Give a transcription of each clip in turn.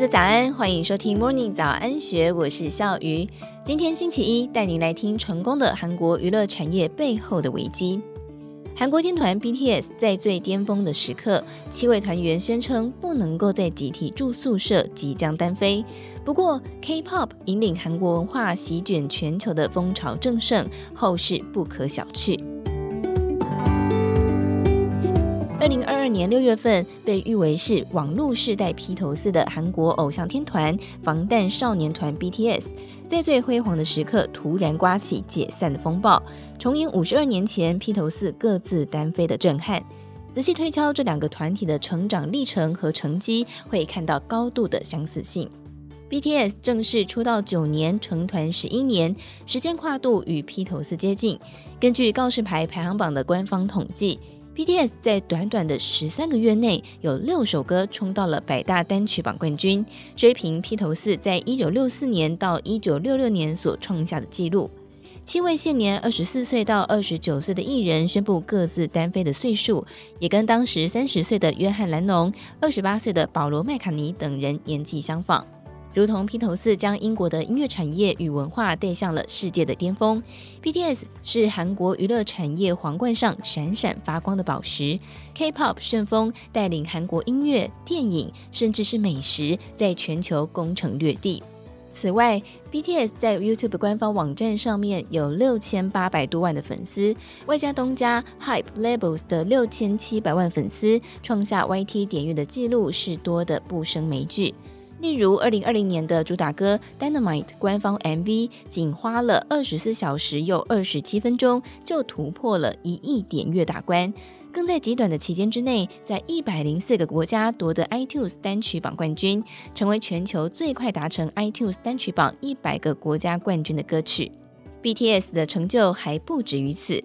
大家早安，欢迎收听 Morning 早安学，我是笑鱼。今天星期一，带您来听成功的韩国娱乐产业背后的危机。韩国天团 BTS 在最巅峰的时刻，七位团员宣称不能够在集体住宿舍，即将单飞。不过，K-pop 引领韩国文化席卷全球的风潮正盛，后势不可小觑。二零二二年六月份，被誉为是网络世代披头四的韩国偶像天团防弹少年团 BTS，在最辉煌的时刻突然刮起解散的风暴，重演五十二年前披头四各自单飞的震撼。仔细推敲这两个团体的成长历程和成绩，会看到高度的相似性。BTS 正式出道九年，成团十一年，时间跨度与披头四接近。根据告示牌排行榜的官方统计。BTS 在短短的十三个月内，有六首歌冲到了百大单曲榜冠军，追平披头四在一九六四年到一九六六年所创下的纪录。七位现年二十四岁到二十九岁的艺人宣布各自单飞的岁数，也跟当时三十岁的约翰·兰农、二十八岁的保罗·麦卡尼等人年纪相仿。如同披头四将英国的音乐产业与文化带向了世界的巅峰，BTS 是韩国娱乐产业皇冠上闪闪发光的宝石。K-pop 旋风带领韩国音乐、电影，甚至是美食，在全球攻城略地。此外，BTS 在 YouTube 官方网站上面有六千八百多万的粉丝，外加东家 Hype Labels 的六千七百万粉丝，创下 YT 点阅的记录是多的不胜枚举。例如，二零二零年的主打歌《Dynamite》官方 MV 仅花了二十四小时又二十七分钟，就突破了一亿点阅大关，更在极短的期间之内，在一百零四个国家夺得 iTunes 单曲榜冠军，成为全球最快达成 iTunes 单曲榜一百个国家冠军的歌曲。BTS 的成就还不止于此，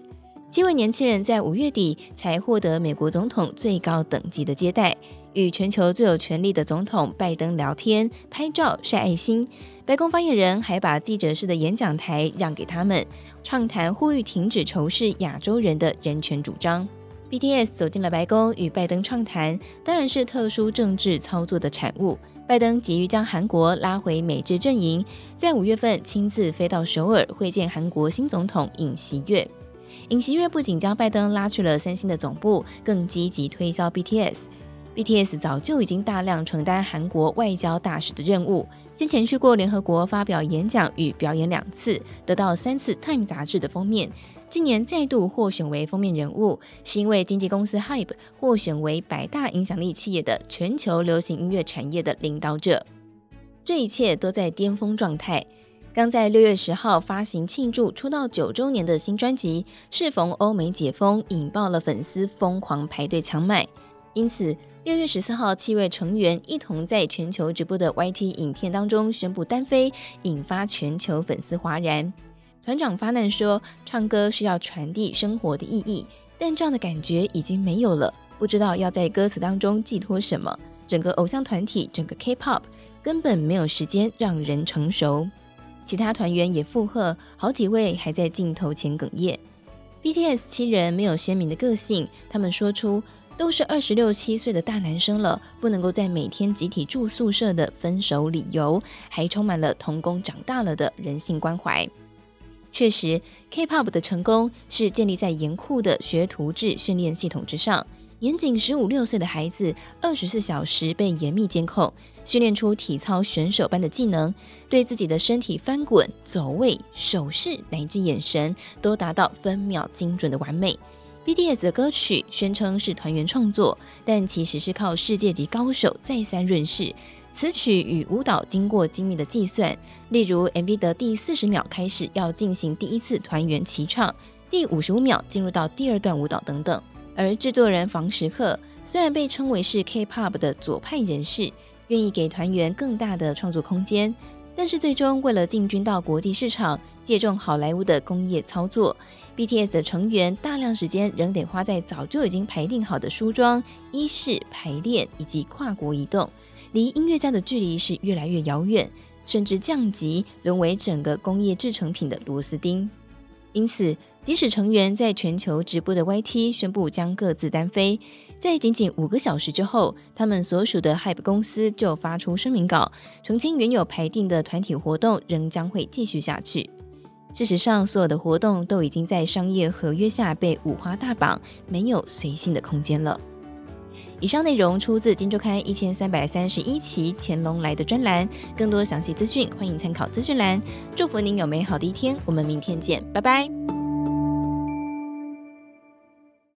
七位年轻人在五月底才获得美国总统最高等级的接待。与全球最有权力的总统拜登聊天、拍照、晒爱心，白宫发言人还把记者室的演讲台让给他们，畅谈呼吁停止仇视亚洲人的人权主张。BTS 走进了白宫与拜登畅谈，当然是特殊政治操作的产物。拜登急于将韩国拉回美制阵营，在五月份亲自飞到首尔会见韩国新总统尹锡悦。尹锡悦不仅将拜登拉去了三星的总部，更积极推销 BTS。BTS 早就已经大量承担韩国外交大使的任务，先前去过联合国发表演讲与表演两次，得到三次《Time》杂志的封面。今年再度获选为封面人物，是因为经纪公司 Hype 获选为百大影响力企业的全球流行音乐产业的领导者。这一切都在巅峰状态。刚在六月十号发行庆祝出道九周年的新专辑，适逢欧美解封，引爆了粉丝疯狂排队抢买，因此。六月十四号，七位成员一同在全球直播的 YT 影片当中宣布单飞，引发全球粉丝哗然。团长发难说：“唱歌是要传递生活的意义，但这样的感觉已经没有了，不知道要在歌词当中寄托什么。整个偶像团体，整个 K-pop 根本没有时间让人成熟。”其他团员也附和，好几位还在镜头前哽咽。BTS 七人没有鲜明的个性，他们说出。都是二十六七岁的大男生了，不能够在每天集体住宿舍的分手理由，还充满了童工长大了的人性关怀。确实，K-pop 的成功是建立在严酷的学徒制训练系统之上，年仅十五六岁的孩子，二十四小时被严密监控，训练出体操选手般的技能，对自己的身体翻滚、走位、手势乃至眼神，都达到分秒精准的完美。BTS 的歌曲宣称是团员创作，但其实是靠世界级高手再三润饰。词曲与舞蹈经过精密的计算，例如 MV 的第四十秒开始要进行第一次团员齐唱，第五十五秒进入到第二段舞蹈等等。而制作人房时赫虽然被称为是 K-pop 的左派人士，愿意给团员更大的创作空间。但是最终，为了进军到国际市场，借重好莱坞的工业操作，BTS 的成员大量时间仍得花在早就已经排定好的梳妆、衣饰、排练以及跨国移动，离音乐家的距离是越来越遥远，甚至降级，沦为整个工业制成品的螺丝钉。因此，即使成员在全球直播的 YT 宣布将各自单飞，在仅仅五个小时之后，他们所属的 HYBE 公司就发出声明稿，澄清原有排定的团体活动仍将会继续下去。事实上，所有的活动都已经在商业合约下被五花大绑，没有随性的空间了。以上内容出自《金周刊》一千三百三十一期《乾隆来的》专栏，更多详细资讯欢迎参考资讯栏。祝福您有美好的一天，我们明天见，拜拜。